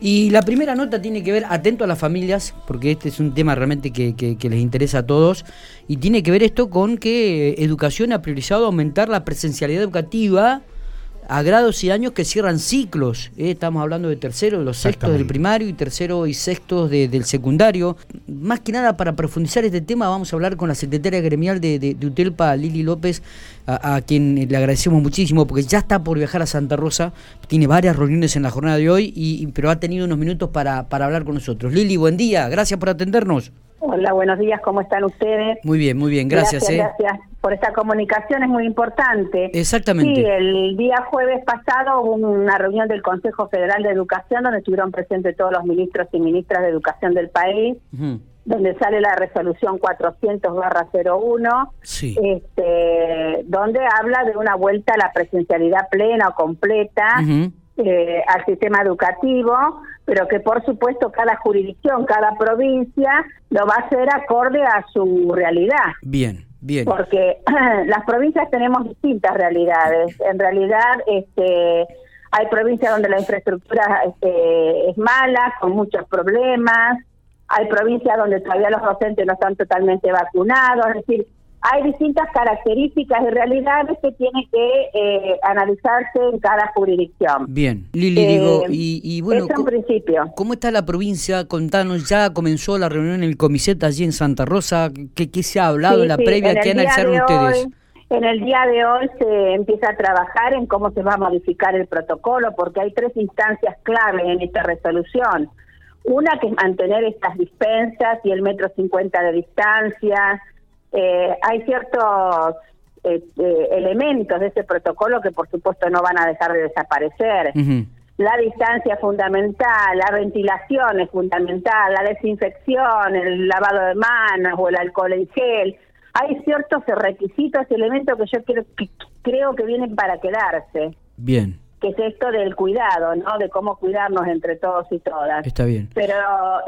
Y la primera nota tiene que ver, atento a las familias, porque este es un tema realmente que, que, les interesa a todos, y tiene que ver esto con que Educación ha priorizado aumentar la presencialidad educativa a grados y años que cierran ciclos. ¿eh? Estamos hablando de tercero, de los sextos del primario y tercero y sextos del secundario. Más que nada, para profundizar este tema, vamos a hablar con la secretaria gremial de, UTELPA, Lili López, a, quien le agradecemos muchísimo, porque ya está por viajar a Santa Rosa, tiene varias reuniones en la jornada de hoy, y, pero ha tenido unos minutos para, para hablar con nosotros. Lili, buen día, gracias por atendernos. Hola, buenos días, ¿cómo están ustedes? Muy bien, muy bien, gracias. Gracias, eh. por esta comunicación, es muy importante. Exactamente. Sí, el día jueves pasado hubo una reunión del Consejo Federal de Educación donde estuvieron presentes todos los ministros y ministras de educación del país. donde sale la resolución 400-01, sí. este, donde habla de una vuelta a la presencialidad plena o completa, eh, al sistema educativo, pero que por supuesto cada jurisdicción, cada provincia lo va a hacer acorde a su realidad. Bien, bien. Porque las provincias tenemos distintas realidades. En realidad, este hay provincias donde la infraestructura este, es mala, con muchos problemas. Hay provincias donde todavía los docentes no están totalmente vacunados. Es decir, hay distintas características y realidades que tienen que eh, analizarse en cada jurisdicción. Bien, Lili, digo, eh, y, bueno, ¿cómo, principio. ¿cómo está la provincia? Contanos, ya comenzó la reunión en el Comiset allí en Santa Rosa, ¿qué, qué se ha hablado en la previa? ¿Qué analizaron ustedes? en el día de hoy se empieza a trabajar en cómo se va a modificar el protocolo, porque hay tres instancias clave en esta resolución. Una que es mantener estas dispensas y el metro cincuenta de distancia, eh, hay ciertos eh, eh, elementos de ese protocolo que por supuesto no van a dejar de desaparecer. La distancia es fundamental, la ventilación es fundamental, la desinfección, el lavado de manos o el alcohol en gel. Hay ciertos requisitos y elementos que yo creo que, creo que vienen para quedarse. Bien que es esto del cuidado, ¿no? De cómo cuidarnos entre todos y todas. Está bien. Pero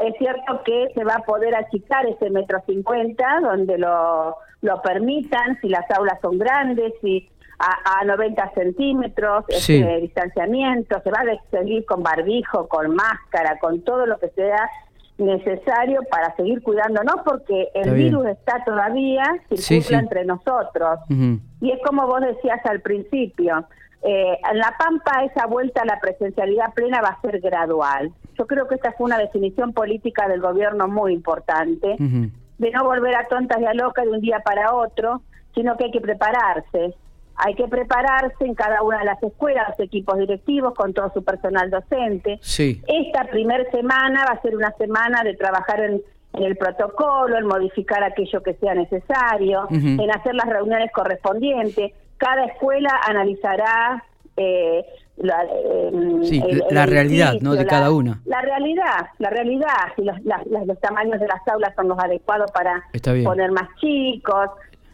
es cierto que se va a poder achicar ese metro cincuenta, donde lo, lo permitan, si las aulas son grandes, si a, a 90 centímetros, sí. este, distanciamiento, se va a seguir con barbijo, con máscara, con todo lo que sea necesario para seguir cuidándonos porque el virus está todavía circula entre nosotros y es como vos decías al principio eh, en La Pampa esa vuelta a la presencialidad plena va a ser gradual. Yo creo que esta fue una definición política del gobierno muy importante, de no volver a tontas y a locas de un día para otro, sino que hay que prepararse. Hay que prepararse en cada una de las escuelas, los equipos directivos, con todo su personal docente. Sí. Esta primera semana va a ser una semana de trabajar en, el protocolo, en modificar aquello que sea necesario, en hacer las reuniones correspondientes cada escuela analizará eh, la, eh, la realidad ¿no? de cada una. La realidad, la realidad, si los, los tamaños de las aulas son los adecuados para poner más chicos.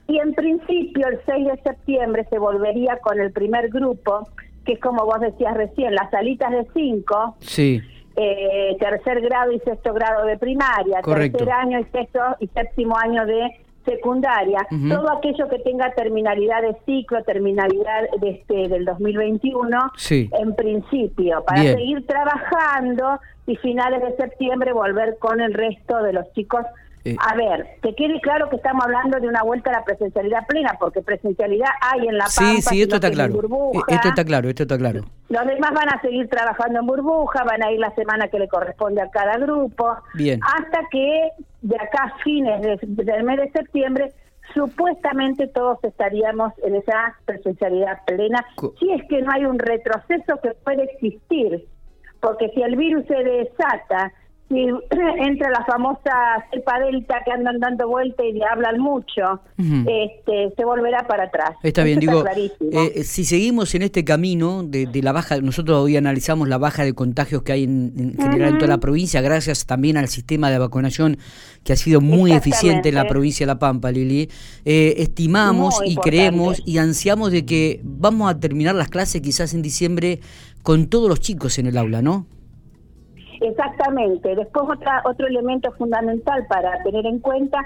Y en principio el 6 de septiembre se volvería con el primer grupo, que es como vos decías recién, las salitas de 5. Sí. Eh, tercer grado y sexto grado de primaria, tercer año y sexto y séptimo año de secundaria, todo aquello que tenga terminalidad de ciclo, terminalidad de este del 2021, en principio, para seguir trabajando y finales de septiembre volver con el resto de los chicos eh, a ver, que quede claro que estamos hablando de una vuelta a la presencialidad plena, porque presencialidad hay en la Pampa. Sí, sí, esto está claro. Eh, esto está claro, esto está claro. Los demás van a seguir trabajando en burbuja, van a ir la semana que le corresponde a cada grupo. Bien. Hasta que de acá a fines del mes de septiembre supuestamente todos estaríamos en esa presencialidad plena, si es que no hay un retroceso que puede existir, porque si el virus se desata si entra la famosa cepa delta que andan dando vuelta y hablan mucho, este, se volverá para atrás. Está bien, digo, eh, si seguimos en este camino de, la baja, nosotros hoy analizamos la baja de contagios que hay en, general en toda la provincia, gracias también al sistema de vacunación que ha sido muy eficiente en la provincia de La Pampa, Lili. Eh, estimamos y creemos y ansiamos de que vamos a terminar las clases quizás en diciembre con todos los chicos en el aula, ¿no? Exactamente. Después otra, otro elemento fundamental para tener en cuenta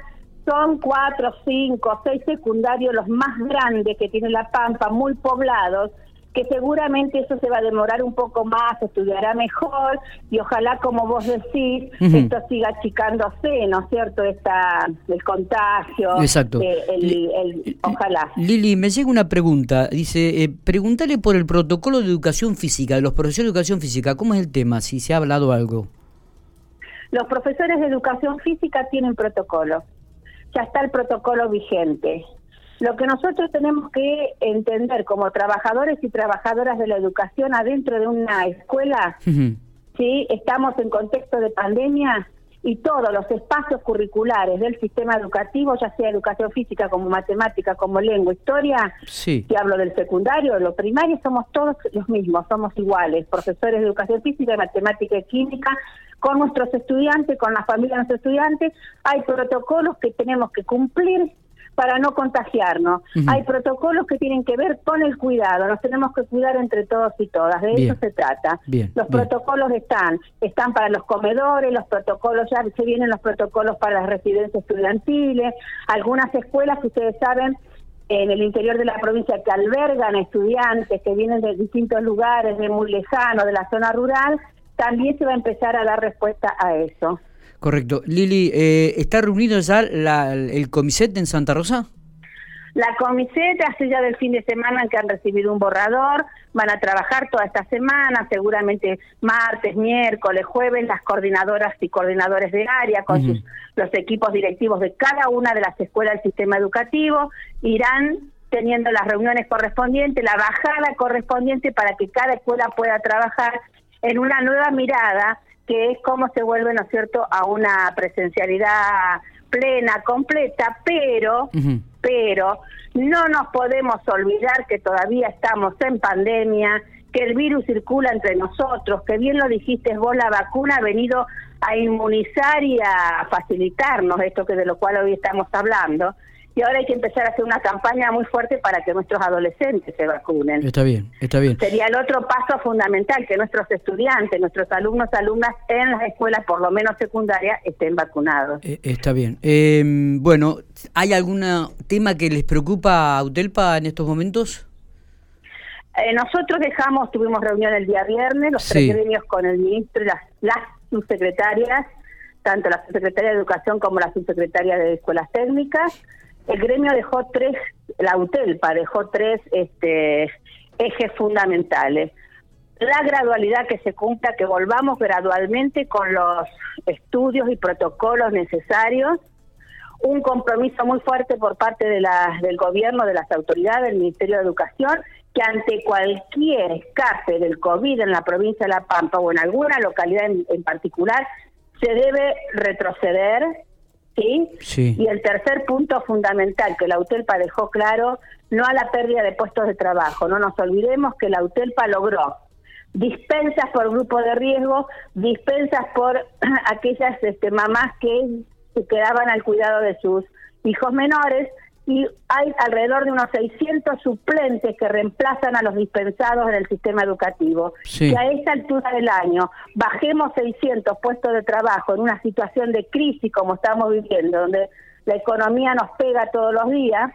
son cuatro, cinco, seis secundarios, los más grandes que tiene La Pampa, muy poblados, que seguramente eso se va a demorar un poco más, estudiará mejor y ojalá, como vos decís, esto siga achicándose, ¿no es cierto? Esta, el contagio. Exacto. Eh, el, ojalá. Lili, me llega una pregunta. Dice, eh, pregúntale por el protocolo de educación física, de los profesores de educación física. ¿Cómo es el tema? Si se ha hablado algo. Los profesores de educación física tienen protocolo. Ya está el protocolo vigente. Lo que nosotros tenemos que entender como trabajadores y trabajadoras de la educación adentro de una escuela, ¿sí? estamos en contexto de pandemia y todos los espacios curriculares del sistema educativo, ya sea educación física como matemática, como lengua, historia, sí. si hablo del secundario, lo primario, somos todos los mismos, somos iguales, profesores de educación física, matemática y química, con nuestros estudiantes, con la familia de nuestros estudiantes, hay protocolos que tenemos que cumplir para no contagiarnos. Hay protocolos que tienen que ver con el cuidado, nos tenemos que cuidar entre todos y todas, de eso se trata. los protocolos están, están para los comedores, los protocolos, ya se vienen los protocolos para las residencias estudiantiles, algunas escuelas que ustedes saben en el interior de la provincia que albergan estudiantes que vienen de distintos lugares, de muy lejano, de la zona rural, también se va a empezar a dar respuesta a eso. Correcto. Lili, eh, ¿está reunido ya el comiset en Santa Rosa? La comiset hace ya del fin de semana en que han recibido un borrador, van a trabajar toda esta semana, seguramente martes, miércoles, jueves, las coordinadoras y coordinadores de área con sus, los equipos directivos de cada una de las escuelas del sistema educativo irán teniendo las reuniones correspondientes, la bajada correspondiente para que cada escuela pueda trabajar en una nueva mirada que es cómo se vuelve, ¿no es cierto?, a una presencialidad plena, completa, pero, pero no nos podemos olvidar que todavía estamos en pandemia, que el virus circula entre nosotros, que bien lo dijiste vos, la vacuna ha venido a inmunizar y a facilitarnos esto que de lo cual hoy estamos hablando y ahora hay que empezar a hacer una campaña muy fuerte para que nuestros adolescentes se vacunen. Está bien, está bien. Sería el otro paso fundamental, que nuestros estudiantes, nuestros alumnos, alumnas en las escuelas, por lo menos secundarias, estén vacunados. Eh, está bien. Eh, bueno, ¿hay algún tema que les preocupa a UTELPA en estos momentos? Eh, nosotros dejamos, tuvimos reunión el día viernes, los tres gremios con el ministro y las, las subsecretarias, tanto la subsecretaria de Educación como la subsecretaria de Escuelas Técnicas, el gremio dejó tres, la UTELPA dejó tres este, ejes fundamentales. La gradualidad que se cumpla, que volvamos gradualmente con los estudios y protocolos necesarios, un compromiso muy fuerte por parte de la, del gobierno, de las autoridades, del Ministerio de Educación, que ante cualquier escape del COVID en la provincia de La Pampa o en alguna localidad en particular, se debe retroceder ¿sí? Y el tercer punto fundamental que la UTELPA dejó claro, no a la pérdida de puestos de trabajo. No nos olvidemos que la UTELPA logró dispensas por grupo de riesgo, dispensas por aquellas este, mamás que se quedaban al cuidado de sus hijos menores, y hay alrededor de unos 600 suplentes que reemplazan a los dispensados en el sistema educativo. Y a esta altura del año bajemos 600 puestos de trabajo en una situación de crisis como estamos viviendo, donde la economía nos pega todos los días,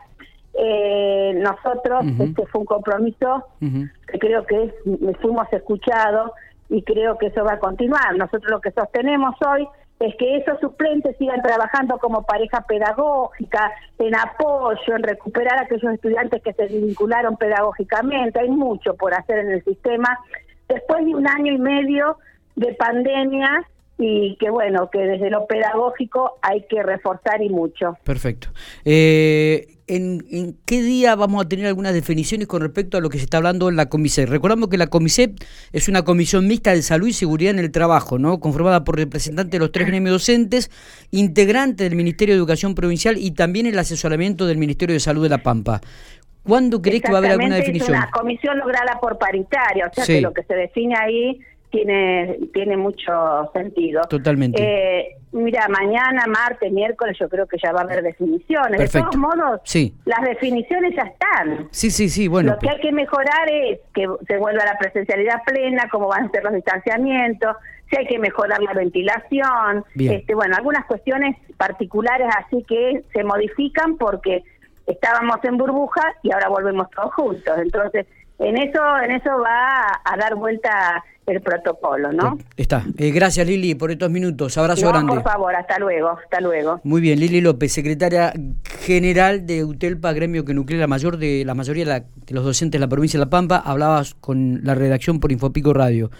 eh, nosotros, este fue un compromiso que creo que fuimos escuchados y creo que eso va a continuar. Nosotros lo que sostenemos hoy es que esos suplentes sigan trabajando como pareja pedagógica, en apoyo, en recuperar a aquellos estudiantes que se vincularon pedagógicamente. Hay mucho por hacer en el sistema. Después de un año y medio de pandemia, y que bueno, que desde lo pedagógico hay que reforzar y mucho. Perfecto. Eh, ¿en, qué día vamos a tener algunas definiciones con respecto a lo que se está hablando en la Comisep? Recordamos que la Comisep es una comisión mixta de salud y seguridad en el trabajo, ¿no? conformada por representantes de los tres gremios docentes, integrantes del Ministerio de Educación Provincial y también el asesoramiento del Ministerio de Salud de La Pampa. ¿Cuándo crees que va a haber alguna definición? Es una comisión lograda por paritaria, o sea que lo que se define ahí tiene, tiene mucho sentido. Totalmente. Eh, mira, mañana, martes, miércoles, yo creo que ya va a haber definiciones. De todos modos, sí. las definiciones ya están. Sí, sí, sí, bueno. Lo que hay que mejorar es que se vuelva la presencialidad plena, cómo van a ser los distanciamientos, si hay que mejorar la ventilación, este, bueno, algunas cuestiones particulares así que se modifican porque estábamos en burbuja y ahora volvemos todos juntos. Entonces, en eso, en eso va a, dar vuelta el protocolo, ¿no? Está. Eh, gracias Lili por estos minutos. Abrazo grande. Por favor, hasta luego, hasta luego. Muy bien, Lili López, secretaria general de UTELPA, gremio que nuclea la mayor de la mayoría de, los docentes de la provincia de La Pampa, hablabas con la redacción por Infopico Radio.